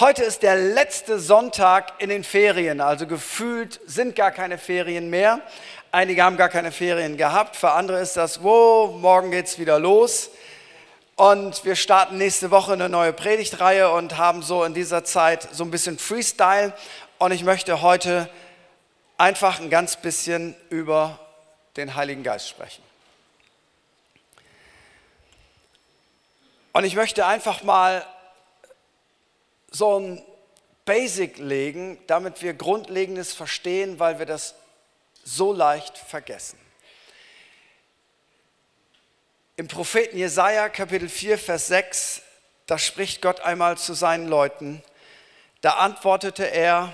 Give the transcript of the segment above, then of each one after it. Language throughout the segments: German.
Heute ist der letzte Sonntag in den Ferien, also gefühlt sind gar keine Ferien mehr. Einige haben gar keine Ferien gehabt, für andere ist das, wo, morgen geht's wieder los. Und wir starten nächste Woche eine neue Predigtreihe und haben so in dieser Zeit so ein bisschen Freestyle. Und ich möchte heute einfach ein ganz bisschen über den Heiligen Geist sprechen. Und ich möchte einfach mal so ein Basic legen, damit wir Grundlegendes verstehen, weil wir das so leicht vergessen. Im Propheten Jesaja, Kapitel 4, Vers 6, da spricht Gott einmal zu seinen Leuten. Da antwortete er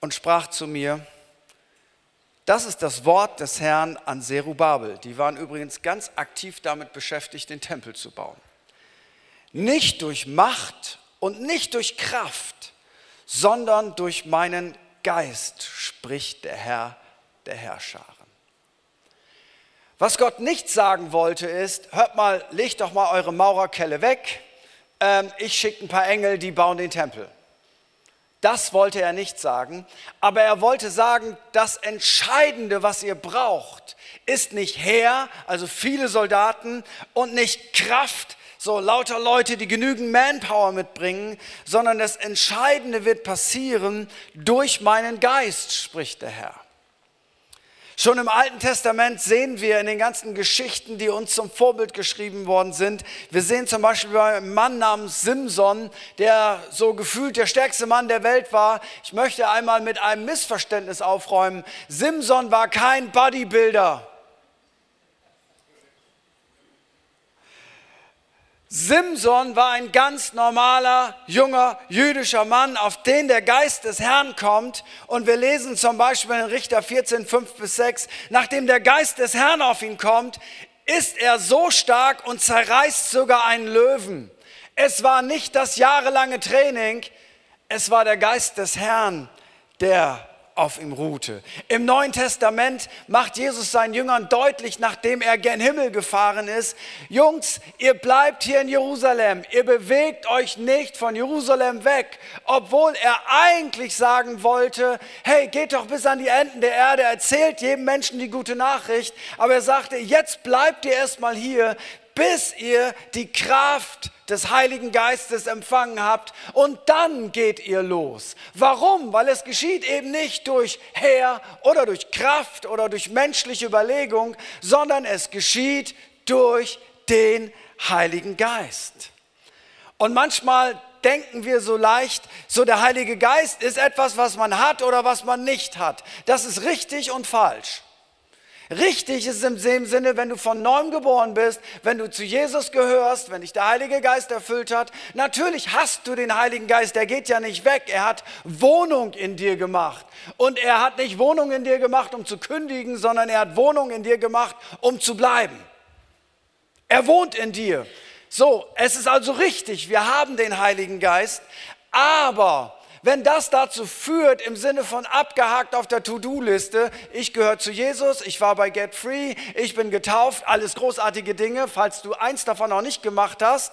und sprach zu mir: Das ist das Wort des Herrn an Serubabel. Die waren übrigens ganz aktiv damit beschäftigt, den Tempel zu bauen. Nicht durch Macht und nicht durch Kraft, sondern durch meinen Geist, spricht der Herr der Herrscharen. Was Gott nicht sagen wollte ist, hört mal, legt doch mal eure Maurerkelle weg, ähm, ich schicke ein paar Engel, die bauen den Tempel. Das wollte er nicht sagen, aber er wollte sagen, das Entscheidende, was ihr braucht, ist nicht Heer, also viele Soldaten und nicht Kraft, so lauter Leute, die genügend Manpower mitbringen, sondern das Entscheidende wird passieren durch meinen Geist, spricht der Herr. Schon im Alten Testament sehen wir in den ganzen Geschichten, die uns zum Vorbild geschrieben worden sind, wir sehen zum Beispiel bei einem Mann namens Simson, der so gefühlt der stärkste Mann der Welt war. Ich möchte einmal mit einem Missverständnis aufräumen. Simson war kein Bodybuilder. Simson war ein ganz normaler, junger, jüdischer Mann, auf den der Geist des Herrn kommt. Und wir lesen zum Beispiel in Richter 14, 5 bis 6, nachdem der Geist des Herrn auf ihn kommt, ist er so stark und zerreißt sogar einen Löwen. Es war nicht das jahrelange Training, es war der Geist des Herrn, der auf ihm ruhte. Im Neuen Testament macht Jesus seinen Jüngern deutlich, nachdem er gen Himmel gefahren ist, Jungs, ihr bleibt hier in Jerusalem, ihr bewegt euch nicht von Jerusalem weg, obwohl er eigentlich sagen wollte, hey, geht doch bis an die Enden der Erde, erzählt jedem Menschen die gute Nachricht, aber er sagte, jetzt bleibt ihr erstmal hier, bis ihr die Kraft des Heiligen Geistes empfangen habt und dann geht ihr los. Warum? Weil es geschieht eben nicht durch Heer oder durch Kraft oder durch menschliche Überlegung, sondern es geschieht durch den Heiligen Geist. Und manchmal denken wir so leicht, so der Heilige Geist ist etwas, was man hat oder was man nicht hat. Das ist richtig und falsch. Richtig ist es im Sinne, wenn du von neuem geboren bist, wenn du zu Jesus gehörst, wenn dich der Heilige Geist erfüllt hat. Natürlich hast du den Heiligen Geist, der geht ja nicht weg. Er hat Wohnung in dir gemacht. Und er hat nicht Wohnung in dir gemacht, um zu kündigen, sondern er hat Wohnung in dir gemacht, um zu bleiben. Er wohnt in dir. So, es ist also richtig, wir haben den Heiligen Geist, aber wenn das dazu führt, im Sinne von abgehakt auf der To-Do-Liste, ich gehöre zu Jesus, ich war bei Get Free, ich bin getauft, alles großartige Dinge, falls du eins davon noch nicht gemacht hast,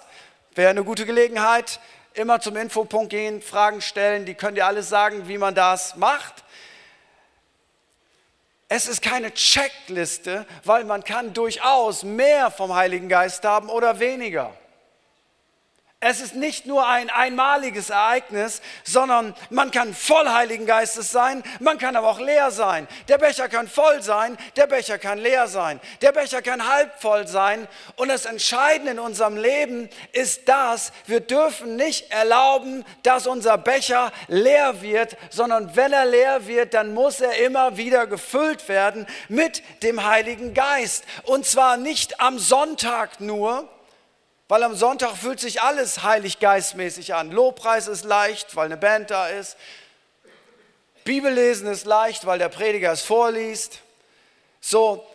wäre eine gute Gelegenheit, immer zum Infopunkt gehen, Fragen stellen, die können dir alles sagen, wie man das macht. Es ist keine Checkliste, weil man kann durchaus mehr vom Heiligen Geist haben oder weniger. Es ist nicht nur ein einmaliges Ereignis, sondern man kann voll Heiligen Geistes sein, man kann aber auch leer sein. Der Becher kann voll sein, der Becher kann leer sein, der Becher kann halb voll sein. Und das Entscheidende in unserem Leben ist das, wir dürfen nicht erlauben, dass unser Becher leer wird, sondern wenn er leer wird, dann muss er immer wieder gefüllt werden mit dem Heiligen Geist. Und zwar nicht am Sonntag nur, weil am Sonntag fühlt sich alles heilig geistmäßig an. Lobpreis ist leicht, weil eine Band da ist. Bibellesen ist leicht, weil der Prediger es vorliest. So,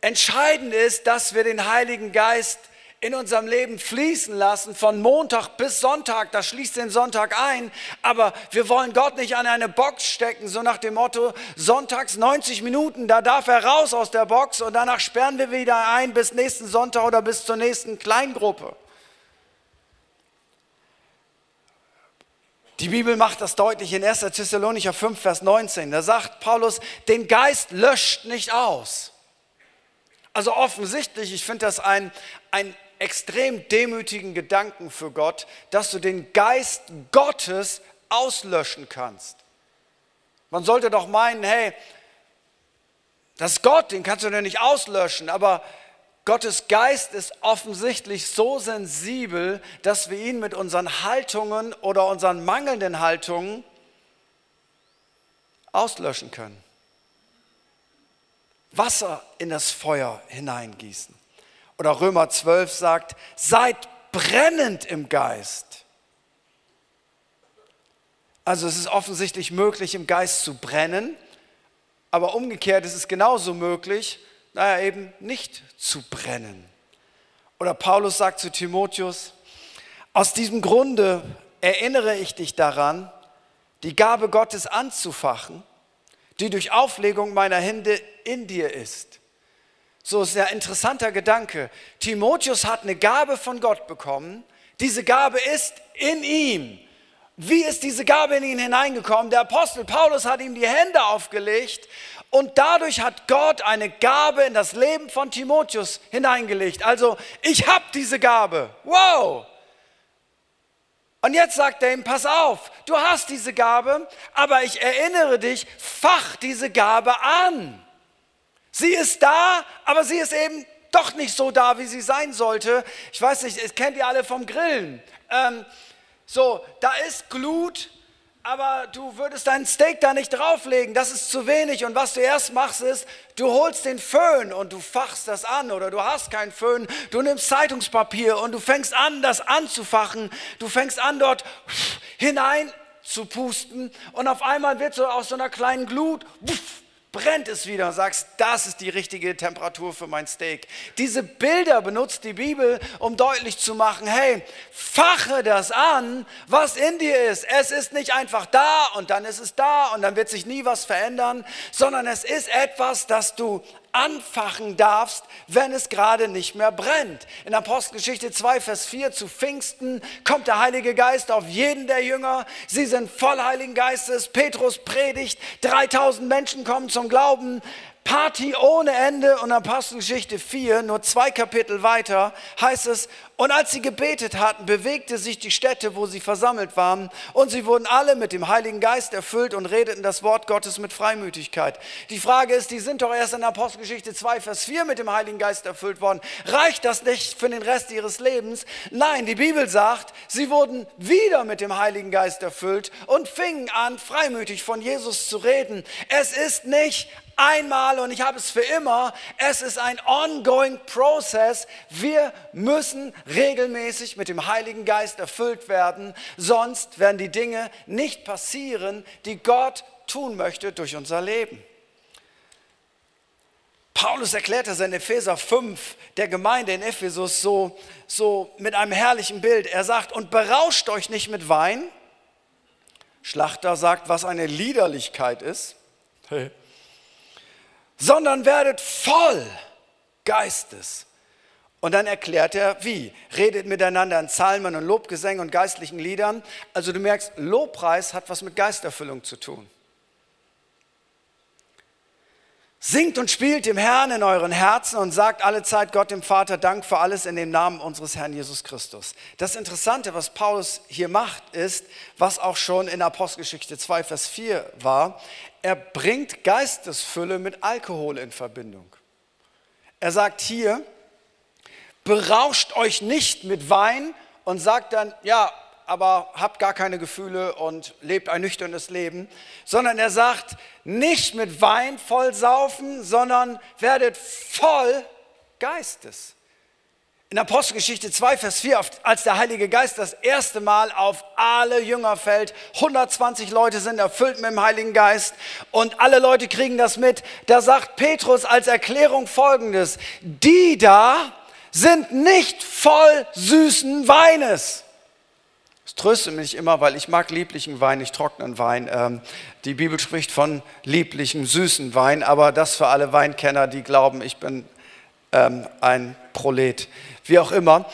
entscheidend ist, dass wir den Heiligen Geist in unserem Leben fließen lassen, von Montag bis Sonntag, das schließt den Sonntag ein, aber wir wollen Gott nicht an eine Box stecken, so nach dem Motto, sonntags 90 Minuten, da darf er raus aus der Box und danach sperren wir wieder ein bis nächsten Sonntag oder bis zur nächsten Kleingruppe. Die Bibel macht das deutlich in 1. Thessalonicher 5, Vers 19. Da sagt Paulus, den Geist löscht nicht aus. Also offensichtlich, ich finde das ein, ein extrem demütigen Gedanken für Gott, dass du den Geist Gottes auslöschen kannst. Man sollte doch meinen, hey, das ist Gott, den kannst du ja nicht auslöschen, aber Gottes Geist ist offensichtlich so sensibel, dass wir ihn mit unseren Haltungen oder unseren mangelnden Haltungen auslöschen können. Wasser in das Feuer hineingießen. Oder Römer 12 sagt, seid brennend im Geist. Also es ist offensichtlich möglich, im Geist zu brennen, aber umgekehrt ist es genauso möglich, naja, eben nicht zu brennen. Oder Paulus sagt zu Timotheus, aus diesem Grunde erinnere ich dich daran, die Gabe Gottes anzufachen, die durch Auflegung meiner Hände in dir ist. So ist ein interessanter Gedanke. Timotheus hat eine Gabe von Gott bekommen. Diese Gabe ist in ihm. Wie ist diese Gabe in ihn hineingekommen? Der Apostel Paulus hat ihm die Hände aufgelegt und dadurch hat Gott eine Gabe in das Leben von Timotheus hineingelegt. Also, ich habe diese Gabe. Wow! Und jetzt sagt er ihm, pass auf, du hast diese Gabe, aber ich erinnere dich, fach diese Gabe an. Sie ist da, aber sie ist eben doch nicht so da, wie sie sein sollte. Ich weiß nicht, das kennt ihr alle vom Grillen. Ähm, so, da ist Glut, aber du würdest dein Steak da nicht drauflegen, das ist zu wenig. Und was du erst machst, ist, du holst den Föhn und du fachst das an oder du hast keinen Föhn, du nimmst Zeitungspapier und du fängst an, das anzufachen. Du fängst an, dort hinein zu pusten und auf einmal wird so aus so einer kleinen Glut, brennt es wieder und sagst, das ist die richtige Temperatur für mein Steak. Diese Bilder benutzt die Bibel, um deutlich zu machen, hey, fache das an, was in dir ist. Es ist nicht einfach da und dann ist es da und dann wird sich nie was verändern, sondern es ist etwas, das du anfachen darfst, wenn es gerade nicht mehr brennt. In Apostelgeschichte 2, Vers 4 zu Pfingsten kommt der Heilige Geist auf jeden der Jünger. Sie sind voll Heiligen Geistes. Petrus predigt. 3000 Menschen kommen zum Glauben. Party ohne Ende und Apostelgeschichte 4, nur zwei Kapitel weiter, heißt es, und als sie gebetet hatten, bewegte sich die Stätte, wo sie versammelt waren, und sie wurden alle mit dem Heiligen Geist erfüllt und redeten das Wort Gottes mit Freimütigkeit. Die Frage ist, die sind doch erst in Apostelgeschichte 2, Vers 4 mit dem Heiligen Geist erfüllt worden. Reicht das nicht für den Rest ihres Lebens? Nein, die Bibel sagt, sie wurden wieder mit dem Heiligen Geist erfüllt und fingen an, freimütig von Jesus zu reden. Es ist nicht einmal und ich habe es für immer. Es ist ein ongoing process. Wir müssen regelmäßig mit dem Heiligen Geist erfüllt werden, sonst werden die Dinge nicht passieren, die Gott tun möchte durch unser Leben. Paulus erklärt das in Epheser 5 der Gemeinde in Ephesus so, so mit einem herrlichen Bild. Er sagt, und berauscht euch nicht mit Wein. Schlachter sagt, was eine Liederlichkeit ist. Hey sondern werdet voll Geistes. Und dann erklärt er, wie? Redet miteinander in Psalmen und Lobgesängen und geistlichen Liedern. Also du merkst, Lobpreis hat was mit Geisterfüllung zu tun. Singt und spielt dem Herrn in euren Herzen und sagt alle Zeit Gott dem Vater Dank für alles in dem Namen unseres Herrn Jesus Christus. Das Interessante, was Paulus hier macht, ist, was auch schon in Apostelgeschichte 2, Vers 4 war, er bringt Geistesfülle mit Alkohol in Verbindung. Er sagt hier, berauscht euch nicht mit Wein und sagt dann, ja, aber habt gar keine Gefühle und lebt ein nüchternes Leben, sondern er sagt, nicht mit Wein voll saufen, sondern werdet voll Geistes. In Apostelgeschichte 2, Vers 4, als der Heilige Geist das erste Mal auf alle Jünger fällt, 120 Leute sind erfüllt mit dem Heiligen Geist und alle Leute kriegen das mit, da sagt Petrus als Erklärung folgendes, die da sind nicht voll süßen Weines es tröstet mich immer, weil ich mag lieblichen Wein, nicht trockenen Wein. Ähm, die Bibel spricht von lieblichem, süßen Wein, aber das für alle Weinkenner, die glauben, ich bin ähm, ein Prolet. Wie auch immer.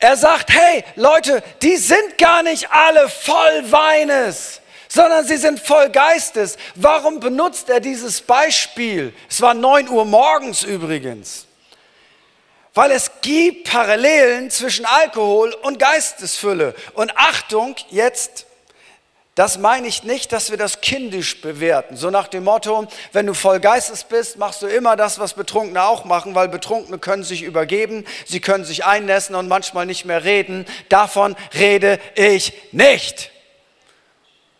Er sagt, hey Leute, die sind gar nicht alle voll Weines, sondern sie sind voll Geistes. Warum benutzt er dieses Beispiel? Es war 9 Uhr morgens übrigens. Weil es gibt Parallelen zwischen Alkohol und Geistesfülle. Und Achtung, jetzt das meine ich nicht, dass wir das kindisch bewerten. So nach dem Motto, wenn du voll Geistes bist, machst du immer das, was Betrunkene auch machen, weil Betrunkene können sich übergeben, sie können sich einnässen und manchmal nicht mehr reden. Davon rede ich nicht.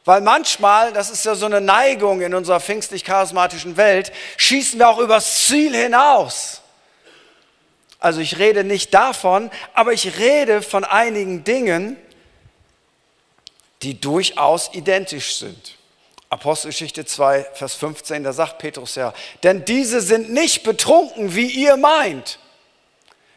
Weil manchmal, das ist ja so eine Neigung in unserer pfingstlich-charismatischen Welt, schießen wir auch übers Ziel hinaus. Also ich rede nicht davon, aber ich rede von einigen Dingen, die durchaus identisch sind. Apostelgeschichte 2, Vers 15, da sagt Petrus ja, denn diese sind nicht betrunken, wie ihr meint.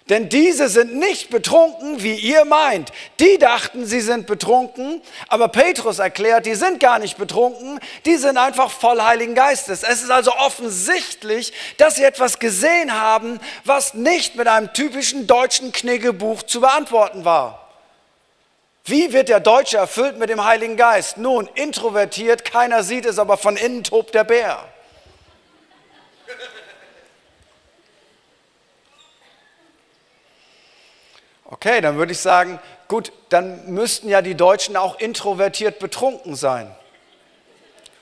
Denn diese sind nicht betrunken, wie ihr meint. Die dachten, sie sind betrunken, aber Petrus erklärt, die sind gar nicht betrunken, die sind einfach voll Heiligen Geistes. Es ist also offensichtlich, dass sie etwas gesehen haben, was nicht mit einem typischen deutschen Kniggebuch zu beantworten war. Wie wird der Deutsche erfüllt mit dem Heiligen Geist? Nun, introvertiert, keiner sieht es, aber von innen tobt der Bär. Okay, dann würde ich sagen, gut, dann müssten ja die Deutschen auch introvertiert betrunken sein.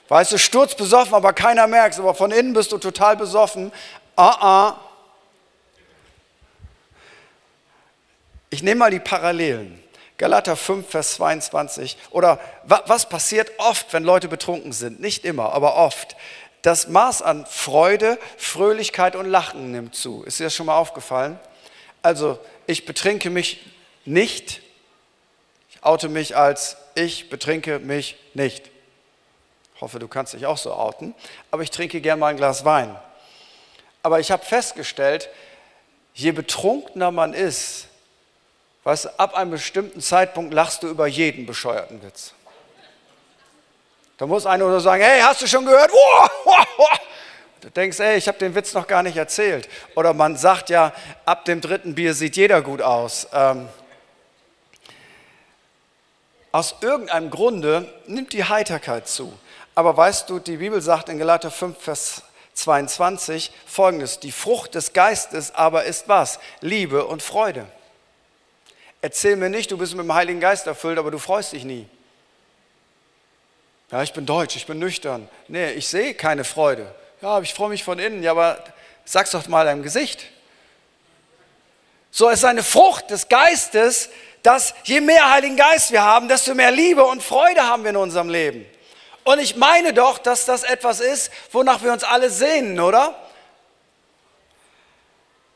Weißt du, sturzbesoffen, aber keiner merkt es, aber von innen bist du total besoffen. Ah, ah. Ich nehme mal die Parallelen. Galater 5, Vers 22. Oder was passiert oft, wenn Leute betrunken sind? Nicht immer, aber oft. Das Maß an Freude, Fröhlichkeit und Lachen nimmt zu. Ist dir das schon mal aufgefallen? Also, ich betrinke mich nicht. Ich oute mich als ich betrinke mich nicht. Ich hoffe, du kannst dich auch so outen. Aber ich trinke gern mal ein Glas Wein. Aber ich habe festgestellt, je betrunkener man ist, Weißt ab einem bestimmten Zeitpunkt lachst du über jeden bescheuerten Witz. Da muss einer oder sagen, hey, hast du schon gehört? Du denkst, ey, ich habe den Witz noch gar nicht erzählt. Oder man sagt ja, ab dem dritten Bier sieht jeder gut aus. Ähm, aus irgendeinem Grunde nimmt die Heiterkeit zu. Aber weißt du, die Bibel sagt in Galater 5, Vers 22 folgendes: Die Frucht des Geistes aber ist was? Liebe und Freude. Erzähl mir nicht, du bist mit dem Heiligen Geist erfüllt, aber du freust dich nie. Ja, ich bin deutsch, ich bin nüchtern. Nee, ich sehe keine Freude. Ja, ich freue mich von innen. Ja, aber sag's doch mal deinem Gesicht. So ist eine Frucht des Geistes, dass je mehr Heiligen Geist wir haben, desto mehr Liebe und Freude haben wir in unserem Leben. Und ich meine doch, dass das etwas ist, wonach wir uns alle sehnen, oder?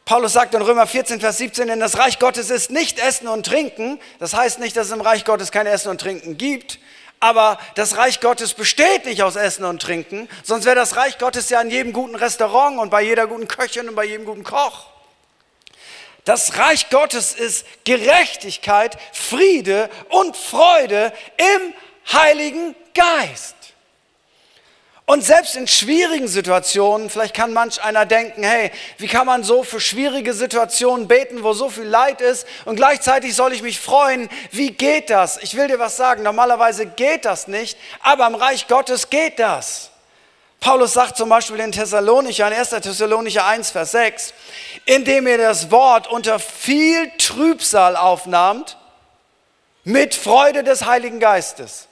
Paulus sagt in Römer 14, Vers 17, denn das Reich Gottes ist nicht Essen und Trinken. Das heißt nicht, dass es im Reich Gottes kein Essen und Trinken gibt. Aber das Reich Gottes besteht nicht aus Essen und Trinken. Sonst wäre das Reich Gottes ja in jedem guten Restaurant und bei jeder guten Köchin und bei jedem guten Koch. Das Reich Gottes ist Gerechtigkeit, Friede und Freude im Heiligen Geist. Und selbst in schwierigen Situationen, vielleicht kann manch einer denken, hey, wie kann man so für schwierige Situationen beten, wo so viel Leid ist und gleichzeitig soll ich mich freuen? Wie geht das? Ich will dir was sagen, normalerweise geht das nicht, aber im Reich Gottes geht das. Paulus sagt zum Beispiel in Thessalonicher, in 1. Thessalonicher 1, Vers 6, indem ihr das Wort unter viel Trübsal aufnahmt, mit Freude des Heiligen Geistes.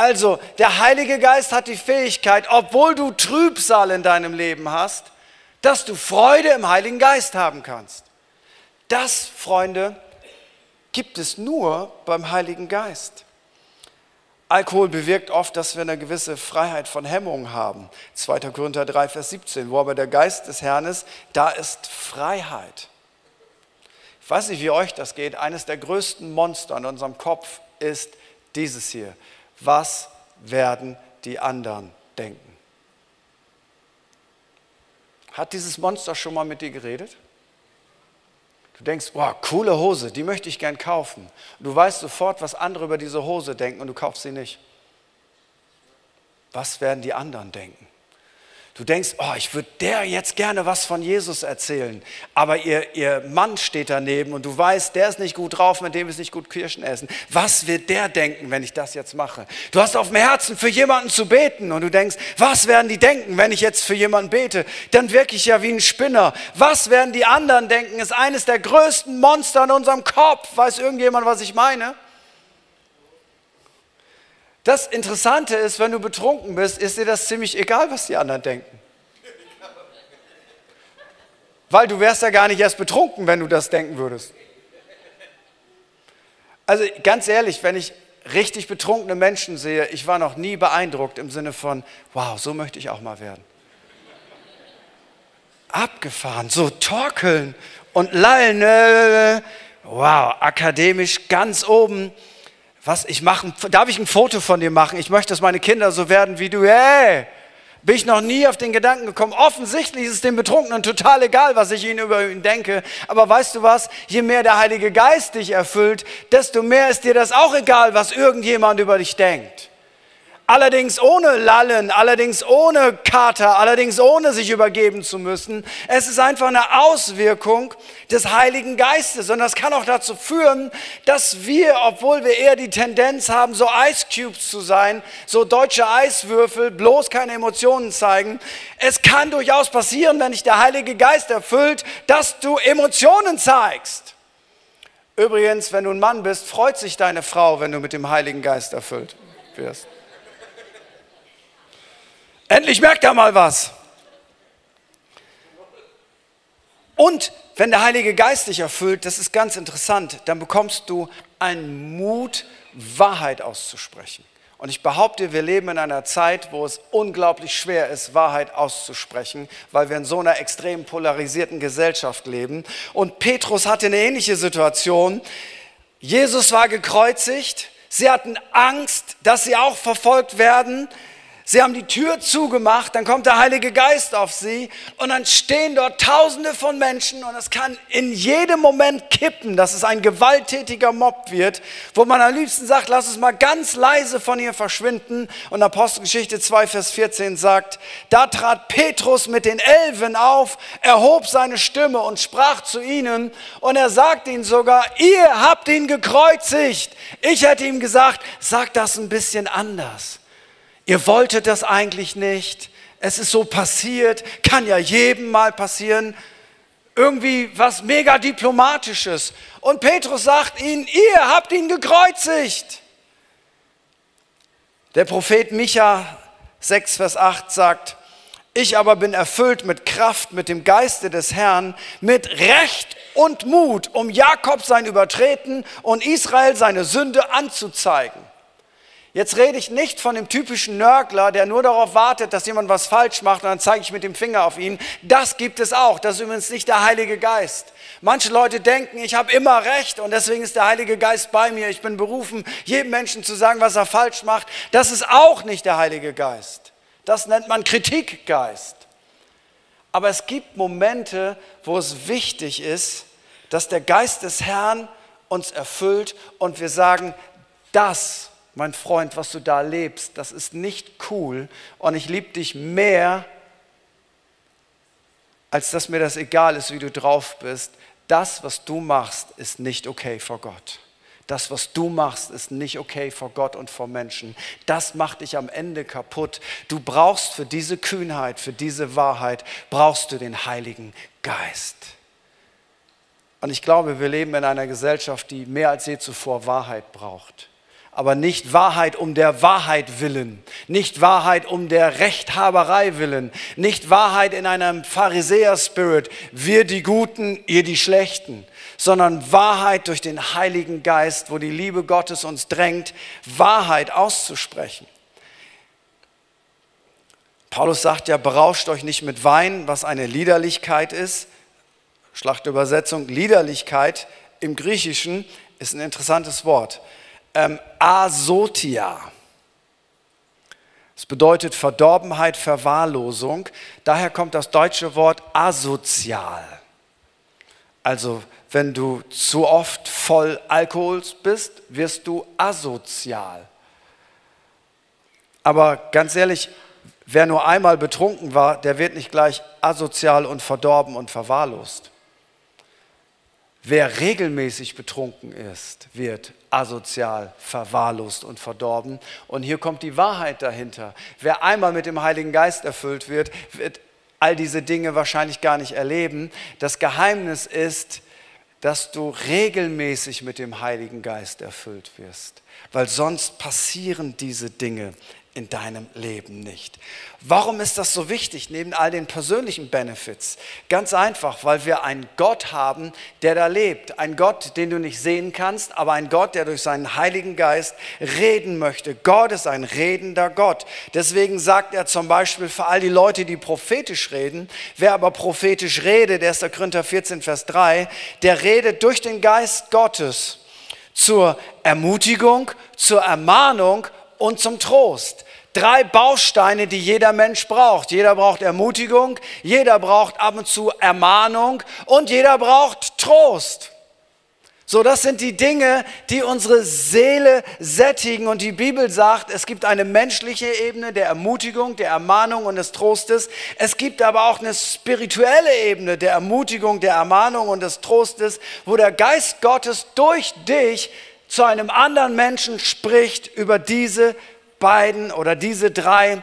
Also der Heilige Geist hat die Fähigkeit, obwohl du Trübsal in deinem Leben hast, dass du Freude im Heiligen Geist haben kannst. Das, Freunde, gibt es nur beim Heiligen Geist. Alkohol bewirkt oft, dass wir eine gewisse Freiheit von Hemmungen haben. 2. Korinther 3, Vers 17, wo aber der Geist des Herrn ist, da ist Freiheit. Ich weiß nicht, wie euch das geht. Eines der größten Monster in unserem Kopf ist dieses hier was werden die anderen denken? Hat dieses Monster schon mal mit dir geredet? Du denkst, boah, coole Hose, die möchte ich gern kaufen. du weißt sofort, was andere über diese Hose denken und du kaufst sie nicht. Was werden die anderen denken? Du denkst, oh, ich würde der jetzt gerne was von Jesus erzählen. Aber ihr, ihr Mann steht daneben und du weißt, der ist nicht gut drauf, mit dem ist nicht gut Kirschen essen. Was wird der denken, wenn ich das jetzt mache? Du hast auf dem Herzen, für jemanden zu beten und du denkst, was werden die denken, wenn ich jetzt für jemanden bete? Dann wirke ich ja wie ein Spinner. Was werden die anderen denken? Ist eines der größten Monster in unserem Kopf. Weiß irgendjemand, was ich meine? Das Interessante ist, wenn du betrunken bist, ist dir das ziemlich egal, was die anderen denken. Weil du wärst ja gar nicht erst betrunken, wenn du das denken würdest. Also ganz ehrlich, wenn ich richtig betrunkene Menschen sehe, ich war noch nie beeindruckt im Sinne von, wow, so möchte ich auch mal werden. Abgefahren, so torkeln und lallen, äh, wow, akademisch ganz oben was ich machen, darf ich ein Foto von dir machen? Ich möchte, dass meine Kinder so werden wie du. Hey, bin ich noch nie auf den Gedanken gekommen. Offensichtlich ist es dem Betrunkenen total egal, was ich ihnen über ihn denke. Aber weißt du was? Je mehr der Heilige Geist dich erfüllt, desto mehr ist dir das auch egal, was irgendjemand über dich denkt allerdings ohne Lallen, allerdings ohne Kater, allerdings ohne sich übergeben zu müssen. Es ist einfach eine Auswirkung des Heiligen Geistes und das kann auch dazu führen, dass wir, obwohl wir eher die Tendenz haben, so Ice Cubes zu sein, so deutsche Eiswürfel, bloß keine Emotionen zeigen, es kann durchaus passieren, wenn dich der Heilige Geist erfüllt, dass du Emotionen zeigst. Übrigens, wenn du ein Mann bist, freut sich deine Frau, wenn du mit dem Heiligen Geist erfüllt wirst. Endlich merkt er mal was. Und wenn der Heilige Geist dich erfüllt, das ist ganz interessant, dann bekommst du einen Mut, Wahrheit auszusprechen. Und ich behaupte, wir leben in einer Zeit, wo es unglaublich schwer ist, Wahrheit auszusprechen, weil wir in so einer extrem polarisierten Gesellschaft leben. Und Petrus hatte eine ähnliche Situation. Jesus war gekreuzigt. Sie hatten Angst, dass sie auch verfolgt werden. Sie haben die Tür zugemacht, dann kommt der Heilige Geist auf sie und dann stehen dort Tausende von Menschen und es kann in jedem Moment kippen, dass es ein gewalttätiger Mob wird, wo man am liebsten sagt, lass es mal ganz leise von ihr verschwinden. Und Apostelgeschichte 2, Vers 14 sagt, da trat Petrus mit den Elfen auf, erhob seine Stimme und sprach zu ihnen und er sagt ihnen sogar, ihr habt ihn gekreuzigt. Ich hätte ihm gesagt, sag das ein bisschen anders. Ihr wolltet das eigentlich nicht. Es ist so passiert, kann ja jedem mal passieren. Irgendwie was mega diplomatisches. Und Petrus sagt ihnen, ihr habt ihn gekreuzigt. Der Prophet Micha 6, Vers 8 sagt, ich aber bin erfüllt mit Kraft, mit dem Geiste des Herrn, mit Recht und Mut, um Jakob sein Übertreten und Israel seine Sünde anzuzeigen. Jetzt rede ich nicht von dem typischen Nörgler, der nur darauf wartet, dass jemand was falsch macht und dann zeige ich mit dem Finger auf ihn. Das gibt es auch. Das ist übrigens nicht der Heilige Geist. Manche Leute denken, ich habe immer recht und deswegen ist der Heilige Geist bei mir. Ich bin berufen, jedem Menschen zu sagen, was er falsch macht. Das ist auch nicht der Heilige Geist. Das nennt man Kritikgeist. Aber es gibt Momente, wo es wichtig ist, dass der Geist des Herrn uns erfüllt und wir sagen, das mein Freund, was du da lebst, das ist nicht cool und ich liebe dich mehr, als dass mir das egal ist, wie du drauf bist. Das, was du machst, ist nicht okay vor Gott. Das, was du machst, ist nicht okay vor Gott und vor Menschen. Das macht dich am Ende kaputt. Du brauchst für diese Kühnheit, für diese Wahrheit, brauchst du den Heiligen Geist. Und ich glaube, wir leben in einer Gesellschaft, die mehr als je zuvor Wahrheit braucht aber nicht Wahrheit um der Wahrheit willen, nicht Wahrheit um der Rechthaberei willen, nicht Wahrheit in einem Pharisäer-Spirit, wir die Guten, ihr die Schlechten, sondern Wahrheit durch den Heiligen Geist, wo die Liebe Gottes uns drängt, Wahrheit auszusprechen. Paulus sagt ja, berauscht euch nicht mit Wein, was eine Liederlichkeit ist. Schlachtübersetzung, Liederlichkeit im Griechischen ist ein interessantes Wort ähm, asotia. Es bedeutet Verdorbenheit, Verwahrlosung. Daher kommt das deutsche Wort asozial. Also wenn du zu oft voll Alkohols bist, wirst du asozial. Aber ganz ehrlich, wer nur einmal betrunken war, der wird nicht gleich asozial und verdorben und verwahrlost. Wer regelmäßig betrunken ist, wird asozial, verwahrlost und verdorben. Und hier kommt die Wahrheit dahinter. Wer einmal mit dem Heiligen Geist erfüllt wird, wird all diese Dinge wahrscheinlich gar nicht erleben. Das Geheimnis ist, dass du regelmäßig mit dem Heiligen Geist erfüllt wirst, weil sonst passieren diese Dinge in deinem Leben nicht. Warum ist das so wichtig neben all den persönlichen Benefits? Ganz einfach, weil wir einen Gott haben, der da lebt. Ein Gott, den du nicht sehen kannst, aber ein Gott, der durch seinen Heiligen Geist reden möchte. Gott ist ein redender Gott. Deswegen sagt er zum Beispiel für all die Leute, die prophetisch reden, wer aber prophetisch redet, 1. Korinther 14, Vers 3, der redet durch den Geist Gottes zur Ermutigung, zur Ermahnung und zum Trost. Drei Bausteine, die jeder Mensch braucht. Jeder braucht Ermutigung, jeder braucht ab und zu Ermahnung und jeder braucht Trost. So, das sind die Dinge, die unsere Seele sättigen. Und die Bibel sagt, es gibt eine menschliche Ebene der Ermutigung, der Ermahnung und des Trostes. Es gibt aber auch eine spirituelle Ebene der Ermutigung, der Ermahnung und des Trostes, wo der Geist Gottes durch dich zu einem anderen Menschen spricht über diese beiden oder diese drei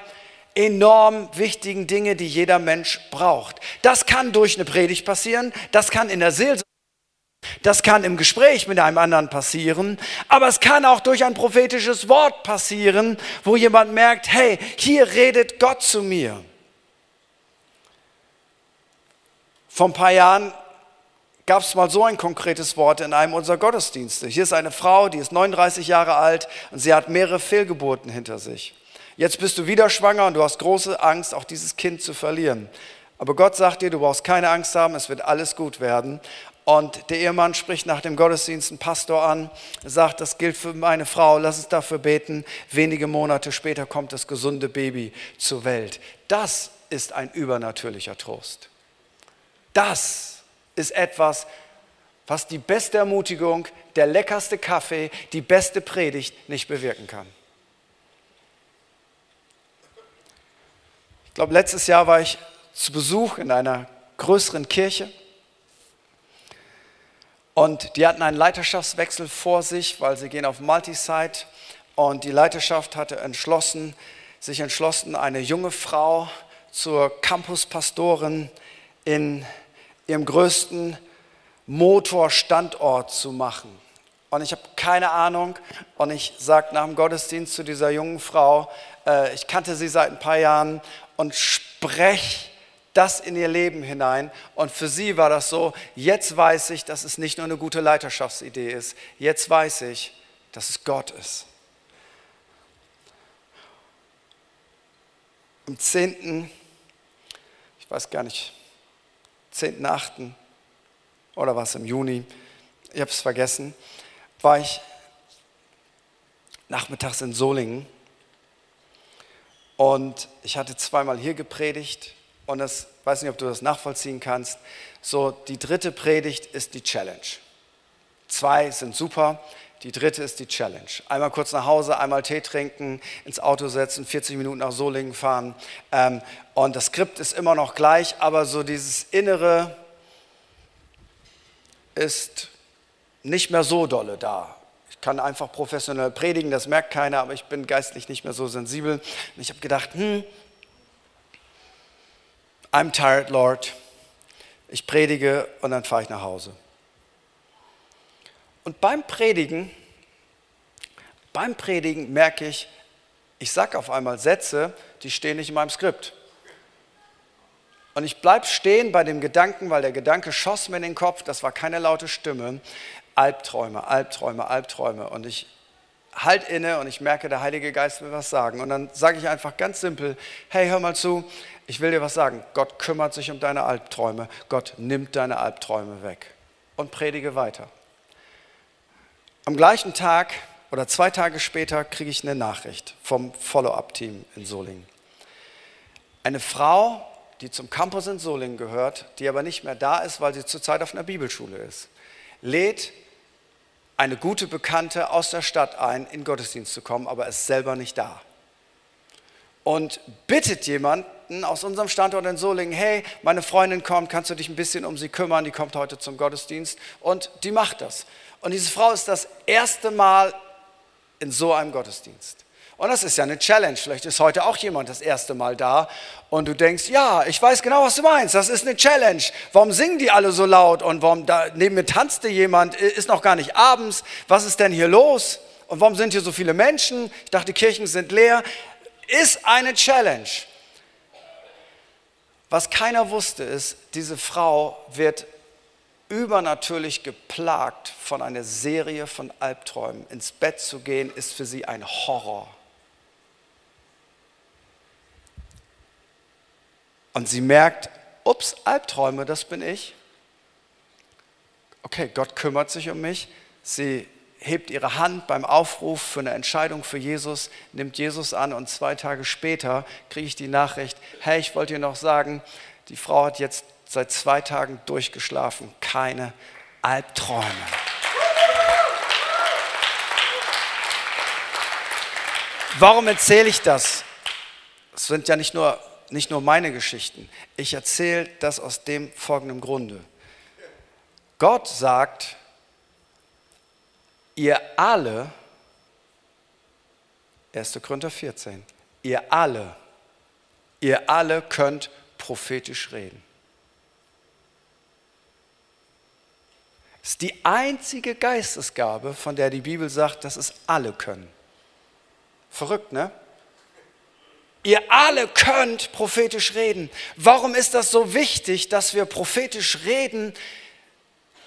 enorm wichtigen Dinge, die jeder Mensch braucht. Das kann durch eine Predigt passieren, das kann in der Seelsorge das kann im Gespräch mit einem anderen passieren, aber es kann auch durch ein prophetisches Wort passieren, wo jemand merkt, hey, hier redet Gott zu mir. Vor ein paar Jahren gab es mal so ein konkretes Wort in einem unserer Gottesdienste. Hier ist eine Frau, die ist 39 Jahre alt und sie hat mehrere Fehlgeburten hinter sich. Jetzt bist du wieder schwanger und du hast große Angst, auch dieses Kind zu verlieren. Aber Gott sagt dir, du brauchst keine Angst haben, es wird alles gut werden. Und der Ehemann spricht nach dem Gottesdienst einen Pastor an, sagt, das gilt für meine Frau, lass uns dafür beten. Wenige Monate später kommt das gesunde Baby zur Welt. Das ist ein übernatürlicher Trost. Das ist etwas, was die beste Ermutigung, der leckerste Kaffee, die beste Predigt nicht bewirken kann. Ich glaube, letztes Jahr war ich zu Besuch in einer größeren Kirche und die hatten einen Leiterschaftswechsel vor sich, weil sie gehen auf Multisite und die Leiterschaft hatte entschlossen, sich entschlossen, eine junge Frau zur Campuspastorin in ihrem größten Motorstandort zu machen. Und ich habe keine Ahnung. Und ich sage nach dem Gottesdienst zu dieser jungen Frau, äh, ich kannte sie seit ein paar Jahren und spreche das in ihr Leben hinein. Und für sie war das so, jetzt weiß ich, dass es nicht nur eine gute Leiterschaftsidee ist. Jetzt weiß ich, dass es Gott ist. Am 10. ich weiß gar nicht, 10.8. oder was im Juni, ich habe es vergessen, war ich nachmittags in Solingen und ich hatte zweimal hier gepredigt und das weiß nicht, ob du das nachvollziehen kannst. So, die dritte Predigt ist die Challenge. Zwei sind super, die dritte ist die Challenge. Einmal kurz nach Hause, einmal Tee trinken, ins Auto setzen, 40 Minuten nach Solingen fahren. Ähm, und das Skript ist immer noch gleich, aber so dieses Innere ist nicht mehr so dolle da. Ich kann einfach professionell predigen, das merkt keiner, aber ich bin geistlich nicht mehr so sensibel. Und ich habe gedacht, hm, I'm tired, Lord. Ich predige und dann fahre ich nach Hause. Und beim Predigen, beim Predigen merke ich, ich sage auf einmal Sätze, die stehen nicht in meinem Skript. Und ich bleibe stehen bei dem Gedanken, weil der Gedanke schoss mir in den Kopf, das war keine laute Stimme. Albträume, Albträume, Albträume. Und ich halt inne und ich merke, der Heilige Geist will was sagen. Und dann sage ich einfach ganz simpel, hey, hör mal zu, ich will dir was sagen. Gott kümmert sich um deine Albträume. Gott nimmt deine Albträume weg. Und predige weiter. Am gleichen Tag oder zwei Tage später kriege ich eine Nachricht vom Follow-up-Team in Solingen. Eine Frau, die zum Campus in Solingen gehört, die aber nicht mehr da ist, weil sie zurzeit auf einer Bibelschule ist, lädt eine gute Bekannte aus der Stadt ein, in Gottesdienst zu kommen, aber ist selber nicht da. und bittet jemanden aus unserem Standort in Solingen, hey, meine Freundin kommt, kannst du dich ein bisschen um sie kümmern, die kommt heute zum Gottesdienst und die macht das. Und diese Frau ist das erste Mal in so einem Gottesdienst. Und das ist ja eine Challenge. Vielleicht ist heute auch jemand das erste Mal da und du denkst, ja, ich weiß genau, was du meinst. Das ist eine Challenge. Warum singen die alle so laut und warum da neben mir tanzte jemand? Ist noch gar nicht abends. Was ist denn hier los? Und warum sind hier so viele Menschen? Ich dachte, Kirchen sind leer. Ist eine Challenge. Was keiner wusste, ist, diese Frau wird übernatürlich geplagt von einer Serie von Albträumen. Ins Bett zu gehen ist für sie ein Horror. Und sie merkt, ups, Albträume, das bin ich. Okay, Gott kümmert sich um mich. Sie hebt ihre Hand beim Aufruf für eine Entscheidung für Jesus, nimmt Jesus an und zwei Tage später kriege ich die Nachricht, hey, ich wollte dir noch sagen, die Frau hat jetzt seit zwei Tagen durchgeschlafen, keine Albträume. Warum erzähle ich das? Es sind ja nicht nur nicht nur meine Geschichten. Ich erzähle das aus dem folgenden Grunde. Gott sagt, ihr alle, 1. Korinther 14, ihr alle, ihr alle könnt prophetisch reden. Ist die einzige Geistesgabe, von der die Bibel sagt, dass es alle können. Verrückt, ne? Ihr alle könnt prophetisch reden. Warum ist das so wichtig, dass wir prophetisch reden?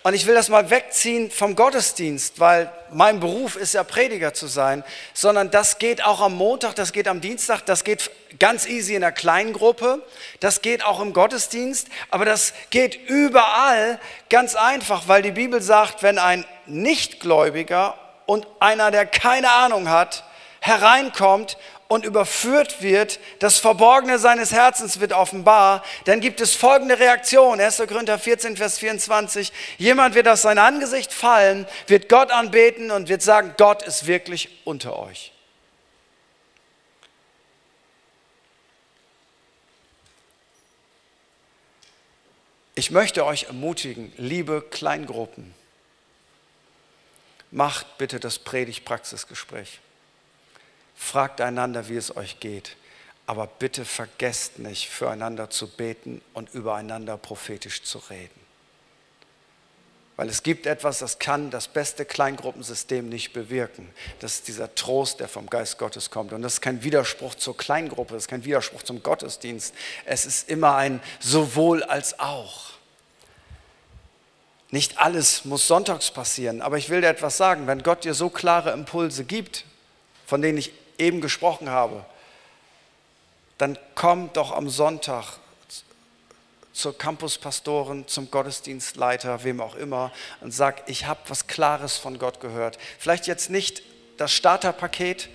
Und ich will das mal wegziehen vom Gottesdienst, weil mein Beruf ist ja Prediger zu sein, sondern das geht auch am Montag, das geht am Dienstag, das geht ganz easy in der Kleingruppe, das geht auch im Gottesdienst, aber das geht überall ganz einfach, weil die Bibel sagt, wenn ein Nichtgläubiger und einer, der keine Ahnung hat, hereinkommt und überführt wird, das Verborgene seines Herzens wird offenbar, dann gibt es folgende Reaktion. 1. Korinther 14, Vers 24. Jemand wird aus sein Angesicht fallen, wird Gott anbeten und wird sagen, Gott ist wirklich unter euch. Ich möchte euch ermutigen, liebe Kleingruppen, macht bitte das Predigt-Praxisgespräch. Fragt einander, wie es euch geht. Aber bitte vergesst nicht, füreinander zu beten und übereinander prophetisch zu reden. Weil es gibt etwas, das kann das beste Kleingruppensystem nicht bewirken. Das ist dieser Trost, der vom Geist Gottes kommt. Und das ist kein Widerspruch zur Kleingruppe, das ist kein Widerspruch zum Gottesdienst. Es ist immer ein sowohl als auch. Nicht alles muss sonntags passieren, aber ich will dir etwas sagen. Wenn Gott dir so klare Impulse gibt, von denen ich eben gesprochen habe, dann komm doch am Sonntag zur Campuspastorin, zum Gottesdienstleiter, wem auch immer, und sag, ich habe was Klares von Gott gehört. Vielleicht jetzt nicht das Starterpaket,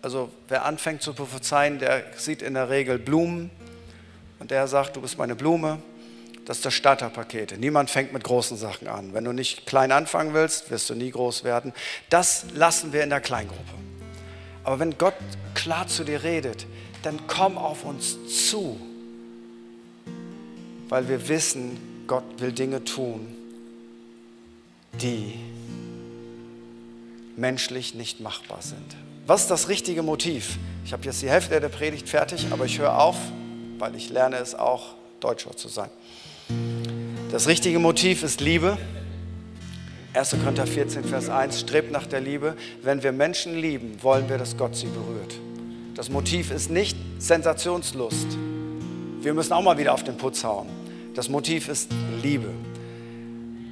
also wer anfängt zu prophezeien, der sieht in der Regel Blumen und der sagt, du bist meine Blume. Das ist das Starterpaket. Niemand fängt mit großen Sachen an. Wenn du nicht klein anfangen willst, wirst du nie groß werden. Das lassen wir in der Kleingruppe. Aber wenn Gott klar zu dir redet, dann komm auf uns zu, weil wir wissen, Gott will Dinge tun, die menschlich nicht machbar sind. Was ist das richtige Motiv? Ich habe jetzt die Hälfte der Predigt fertig, aber ich höre auf, weil ich lerne es auch, Deutscher zu sein. Das richtige Motiv ist Liebe. 1. Korinther 14, Vers 1, strebt nach der Liebe. Wenn wir Menschen lieben, wollen wir, dass Gott sie berührt. Das Motiv ist nicht Sensationslust. Wir müssen auch mal wieder auf den Putz hauen. Das Motiv ist Liebe.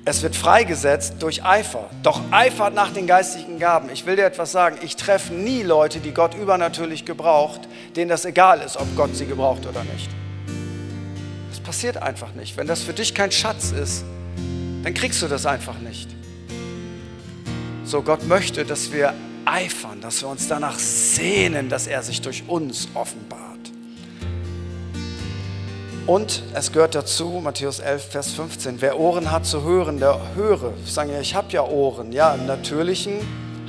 Es wird freigesetzt durch Eifer. Doch eifert nach den geistigen Gaben. Ich will dir etwas sagen. Ich treffe nie Leute, die Gott übernatürlich gebraucht, denen das egal ist, ob Gott sie gebraucht oder nicht. Das passiert einfach nicht. Wenn das für dich kein Schatz ist, dann kriegst du das einfach nicht. So, Gott möchte, dass wir eifern, dass wir uns danach sehnen, dass er sich durch uns offenbart. Und es gehört dazu, Matthäus 11, Vers 15, wer Ohren hat zu hören, der höre. Ich sage ja, ich habe ja Ohren. Ja, im Natürlichen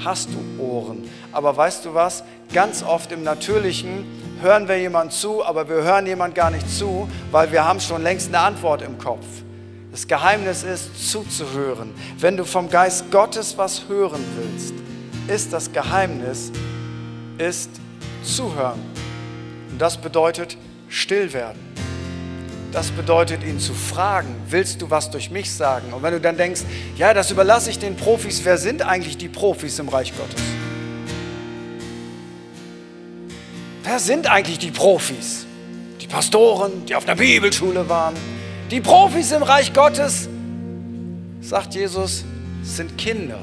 hast du Ohren. Aber weißt du was? Ganz oft im Natürlichen hören wir jemand zu, aber wir hören jemand gar nicht zu, weil wir haben schon längst eine Antwort im Kopf. Das Geheimnis ist zuzuhören. Wenn du vom Geist Gottes was hören willst, ist das Geheimnis, ist zuhören. Und das bedeutet still werden. Das bedeutet, ihn zu fragen, willst du was durch mich sagen? Und wenn du dann denkst, ja, das überlasse ich den Profis, wer sind eigentlich die Profis im Reich Gottes? Wer sind eigentlich die Profis? Die Pastoren, die auf der Bibelschule waren. Die Profis im Reich Gottes, sagt Jesus, sind Kinder.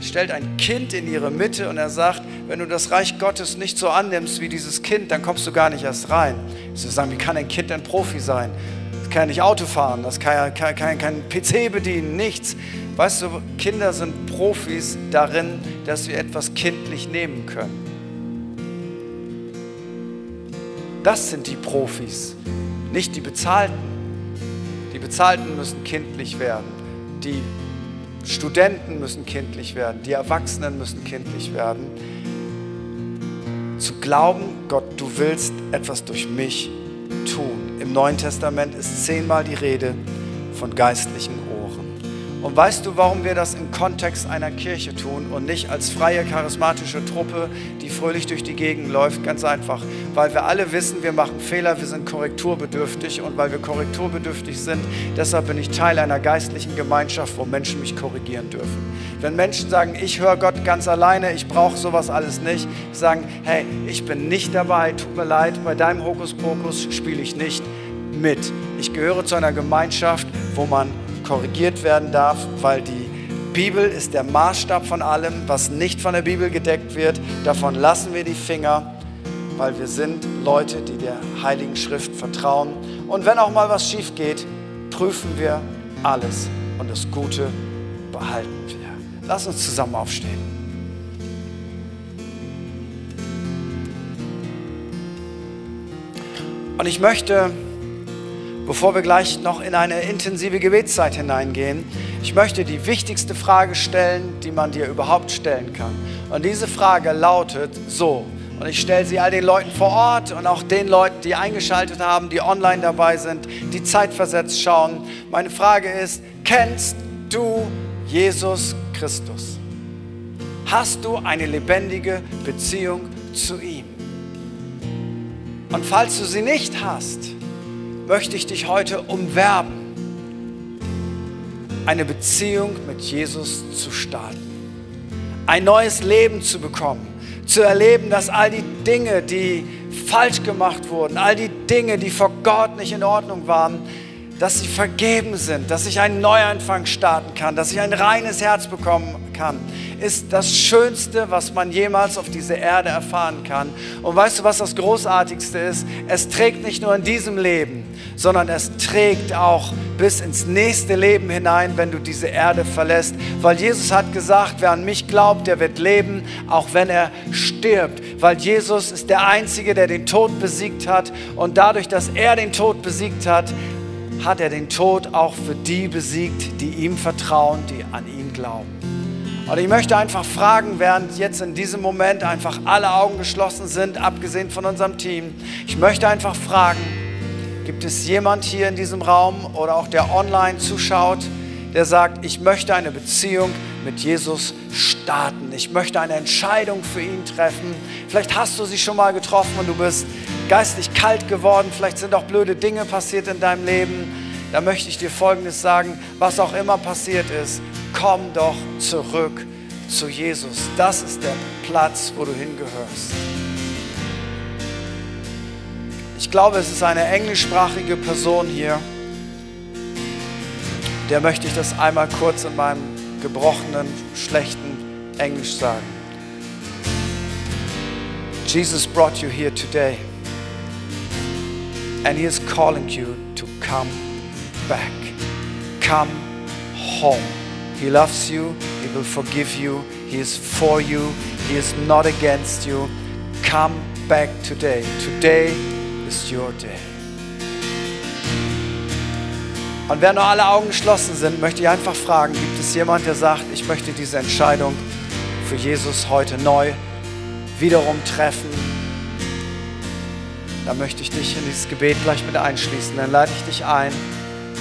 Stellt ein Kind in ihre Mitte und er sagt, wenn du das Reich Gottes nicht so annimmst wie dieses Kind, dann kommst du gar nicht erst rein. Sie sagen, wie kann ein Kind ein Profi sein? Das kann ja nicht Auto fahren, das kann ja kein, kein, kein PC bedienen, nichts. Weißt du, Kinder sind Profis darin, dass wir etwas kindlich nehmen können. Das sind die Profis, nicht die Bezahlten. Die Bezahlten müssen kindlich werden. Die Studenten müssen kindlich werden. Die Erwachsenen müssen kindlich werden. Zu glauben, Gott, du willst etwas durch mich tun. Im Neuen Testament ist zehnmal die Rede von geistlichen und weißt du, warum wir das im Kontext einer Kirche tun und nicht als freie charismatische Truppe, die fröhlich durch die Gegend läuft? Ganz einfach, weil wir alle wissen, wir machen Fehler, wir sind korrekturbedürftig und weil wir korrekturbedürftig sind, deshalb bin ich Teil einer geistlichen Gemeinschaft, wo Menschen mich korrigieren dürfen. Wenn Menschen sagen, ich höre Gott ganz alleine, ich brauche sowas alles nicht, sagen, hey, ich bin nicht dabei, tut mir leid, bei deinem Hokuspokus spiele ich nicht mit. Ich gehöre zu einer Gemeinschaft, wo man korrigiert werden darf, weil die Bibel ist der Maßstab von allem, was nicht von der Bibel gedeckt wird. Davon lassen wir die Finger, weil wir sind Leute, die der Heiligen Schrift vertrauen. Und wenn auch mal was schief geht, prüfen wir alles und das Gute behalten wir. Lass uns zusammen aufstehen. Und ich möchte bevor wir gleich noch in eine intensive Gebetszeit hineingehen, ich möchte die wichtigste Frage stellen, die man dir überhaupt stellen kann. Und diese Frage lautet so, und ich stelle sie all den Leuten vor Ort und auch den Leuten, die eingeschaltet haben, die online dabei sind, die zeitversetzt schauen. Meine Frage ist, kennst du Jesus Christus? Hast du eine lebendige Beziehung zu ihm? Und falls du sie nicht hast, möchte ich dich heute umwerben, eine Beziehung mit Jesus zu starten, ein neues Leben zu bekommen, zu erleben, dass all die Dinge, die falsch gemacht wurden, all die Dinge, die vor Gott nicht in Ordnung waren, dass sie vergeben sind, dass ich einen Neuanfang starten kann, dass ich ein reines Herz bekommen kann, ist das Schönste, was man jemals auf dieser Erde erfahren kann. Und weißt du, was das Großartigste ist? Es trägt nicht nur in diesem Leben, sondern es trägt auch bis ins nächste Leben hinein, wenn du diese Erde verlässt. Weil Jesus hat gesagt, wer an mich glaubt, der wird leben, auch wenn er stirbt. Weil Jesus ist der Einzige, der den Tod besiegt hat. Und dadurch, dass er den Tod besiegt hat, hat er den Tod auch für die besiegt, die ihm vertrauen, die an ihn glauben. Und ich möchte einfach fragen, während jetzt in diesem Moment einfach alle Augen geschlossen sind, abgesehen von unserem Team, ich möchte einfach fragen, gibt es jemand hier in diesem Raum oder auch der online zuschaut, der sagt, ich möchte eine Beziehung mit Jesus starten. Ich möchte eine Entscheidung für ihn treffen. Vielleicht hast du sie schon mal getroffen und du bist geistlich kalt geworden. Vielleicht sind auch blöde Dinge passiert in deinem Leben. Da möchte ich dir Folgendes sagen, was auch immer passiert ist, komm doch zurück zu Jesus. Das ist der Platz, wo du hingehörst. Ich glaube, es ist eine englischsprachige Person hier. Der möchte ich das einmal kurz in meinem gebrochenen, schlechten Englisch sagen. Jesus brought you here today and he is calling you to come back. Come home. He loves you, he will forgive you, he is for you, he is not against you. Come back today. Today is your day. Und während noch alle Augen geschlossen sind, möchte ich einfach fragen, gibt es jemand, der sagt, ich möchte diese Entscheidung für Jesus heute neu wiederum treffen, dann möchte ich dich in dieses Gebet gleich mit einschließen. Dann lade ich dich ein,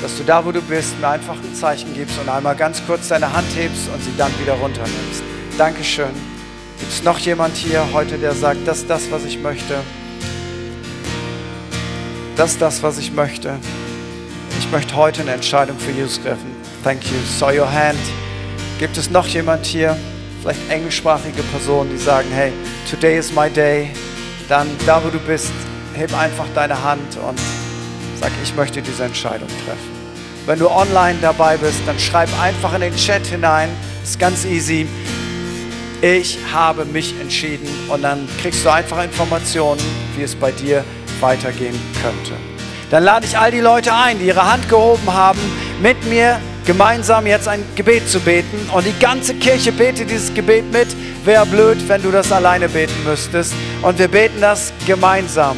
dass du da, wo du bist, mir einfach ein Zeichen gibst und einmal ganz kurz deine Hand hebst und sie dann wieder runternimmst. Dankeschön. Gibt es noch jemand hier heute, der sagt, das ist das, was ich möchte? Das ist das, was ich möchte. Ich möchte heute eine Entscheidung für Jesus treffen. Thank you. Saw your hand. Gibt es noch jemand hier, vielleicht englischsprachige Personen, die sagen, hey, today is my day. Dann da, wo du bist, heb einfach deine Hand und sag, ich möchte diese Entscheidung treffen. Wenn du online dabei bist, dann schreib einfach in den Chat hinein. ist ganz easy ich habe mich entschieden und dann kriegst du einfach Informationen, wie es bei dir weitergehen könnte. Dann lade ich all die Leute ein, die ihre Hand gehoben haben, mit mir gemeinsam jetzt ein Gebet zu beten und die ganze Kirche betet dieses Gebet mit. Wäre blöd, wenn du das alleine beten müsstest und wir beten das gemeinsam.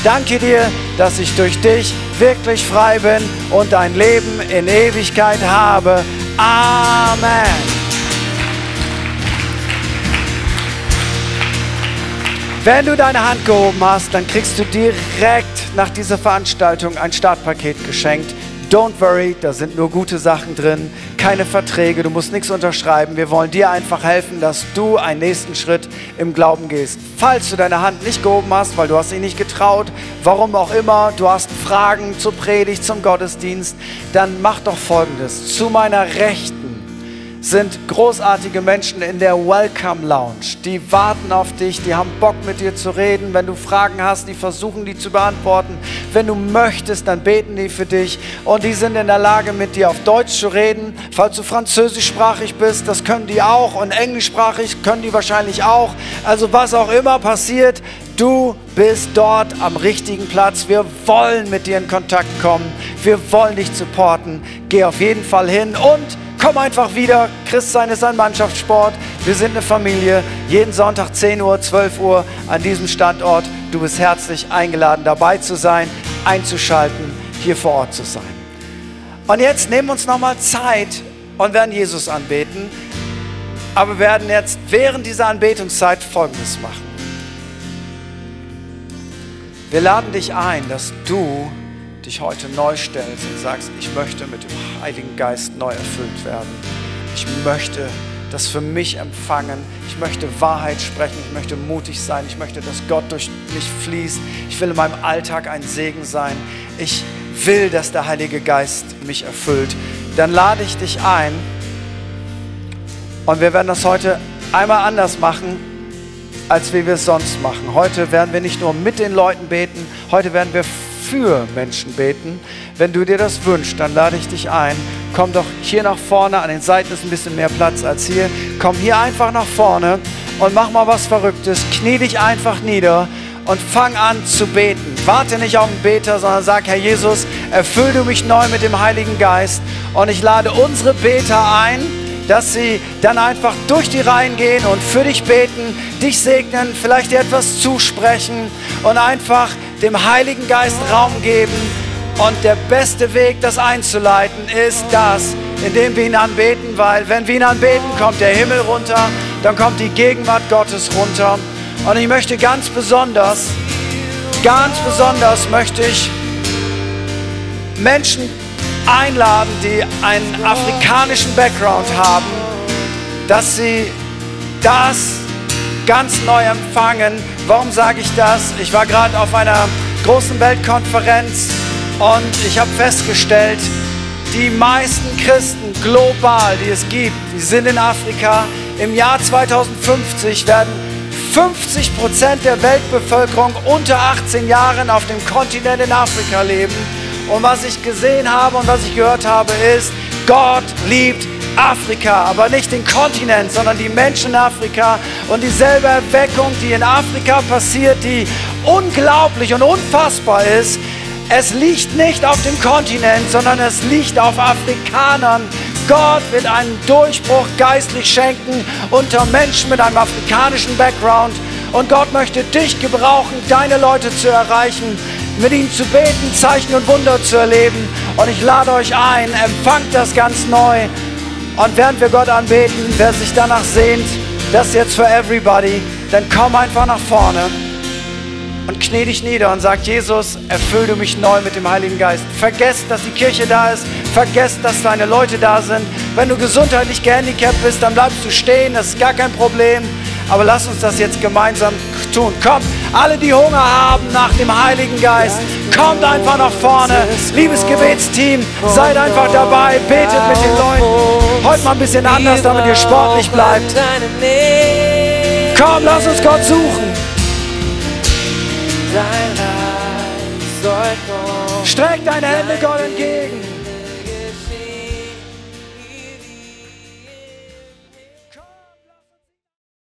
Ich danke dir, dass ich durch dich wirklich frei bin und ein Leben in Ewigkeit habe. Amen. Wenn du deine Hand gehoben hast, dann kriegst du direkt nach dieser Veranstaltung ein Startpaket geschenkt. Don't worry, da sind nur gute Sachen drin, keine Verträge, du musst nichts unterschreiben. Wir wollen dir einfach helfen, dass du einen nächsten Schritt im Glauben gehst. Falls du deine Hand nicht gehoben hast, weil du hast dich nicht getraut, warum auch immer, du hast Fragen zur Predigt, zum Gottesdienst, dann mach doch folgendes. Zu meiner Rechten sind großartige Menschen in der Welcome Lounge. Die warten auf dich, die haben Bock mit dir zu reden. Wenn du Fragen hast, die versuchen die zu beantworten. Wenn du möchtest, dann beten die für dich und die sind in der Lage mit dir auf Deutsch zu reden. Falls du französischsprachig bist, das können die auch und englischsprachig können die wahrscheinlich auch. Also was auch immer passiert, Du bist dort am richtigen Platz. Wir wollen mit dir in Kontakt kommen. Wir wollen dich supporten. Geh auf jeden Fall hin und Komm einfach wieder. Christsein ist ein Mannschaftssport. Wir sind eine Familie. Jeden Sonntag 10 Uhr, 12 Uhr an diesem Standort. Du bist herzlich eingeladen, dabei zu sein, einzuschalten, hier vor Ort zu sein. Und jetzt nehmen wir uns nochmal Zeit und werden Jesus anbeten. Aber wir werden jetzt während dieser Anbetungszeit Folgendes machen. Wir laden dich ein, dass du dich heute neu stellst und sagst, ich möchte mit dem Heiligen Geist neu erfüllt werden. Ich möchte das für mich empfangen. Ich möchte Wahrheit sprechen. Ich möchte mutig sein. Ich möchte, dass Gott durch mich fließt. Ich will in meinem Alltag ein Segen sein. Ich will, dass der Heilige Geist mich erfüllt. Dann lade ich dich ein und wir werden das heute einmal anders machen, als wie wir es sonst machen. Heute werden wir nicht nur mit den Leuten beten, heute werden wir für Menschen beten. Wenn du dir das wünschst, dann lade ich dich ein. Komm doch hier nach vorne. An den Seiten ist ein bisschen mehr Platz als hier. Komm hier einfach nach vorne und mach mal was Verrücktes. Knie dich einfach nieder und fang an zu beten. Warte nicht auf den Beter, sondern sag, Herr Jesus, erfüll du mich neu mit dem Heiligen Geist. Und ich lade unsere Beter ein, dass sie dann einfach durch die Reihen gehen und für dich beten, dich segnen, vielleicht dir etwas zusprechen und einfach dem Heiligen Geist Raum geben. Und der beste Weg, das einzuleiten, ist das, indem wir ihn anbeten, weil wenn wir ihn anbeten, kommt der Himmel runter, dann kommt die Gegenwart Gottes runter. Und ich möchte ganz besonders, ganz besonders möchte ich Menschen einladen, die einen afrikanischen Background haben, dass sie das ganz neu empfangen. Warum sage ich das? Ich war gerade auf einer großen Weltkonferenz und ich habe festgestellt, die meisten Christen global, die es gibt, die sind in Afrika. Im Jahr 2050 werden 50 Prozent der Weltbevölkerung unter 18 Jahren auf dem Kontinent in Afrika leben. Und was ich gesehen habe und was ich gehört habe, ist, Gott liebt Afrika, aber nicht den Kontinent, sondern die Menschen in Afrika und dieselbe Erweckung, die in Afrika passiert, die unglaublich und unfassbar ist, es liegt nicht auf dem Kontinent, sondern es liegt auf Afrikanern. Gott wird einen Durchbruch geistlich schenken unter Menschen mit einem afrikanischen Background. Und Gott möchte dich gebrauchen, deine Leute zu erreichen, mit ihnen zu beten, Zeichen und Wunder zu erleben. Und ich lade euch ein, empfangt das ganz neu. Und während wir Gott anbeten, wer sich danach sehnt, das jetzt für everybody, dann komm einfach nach vorne und knie dich nieder und sag, Jesus, erfüll du mich neu mit dem Heiligen Geist. Vergesst, dass die Kirche da ist. Vergesst, dass deine Leute da sind. Wenn du gesundheitlich gehandicapt bist, dann bleibst du stehen. Das ist gar kein Problem. Aber lass uns das jetzt gemeinsam tun. Kommt, alle, die Hunger haben nach dem Heiligen Geist, kommt einfach nach vorne. Liebes Gebetsteam, seid einfach dabei, betet mit den Leuten. Heute mal ein bisschen anders, damit ihr sportlich bleibt. Komm, lass uns Gott suchen. Streck deine Hände Gott entgegen.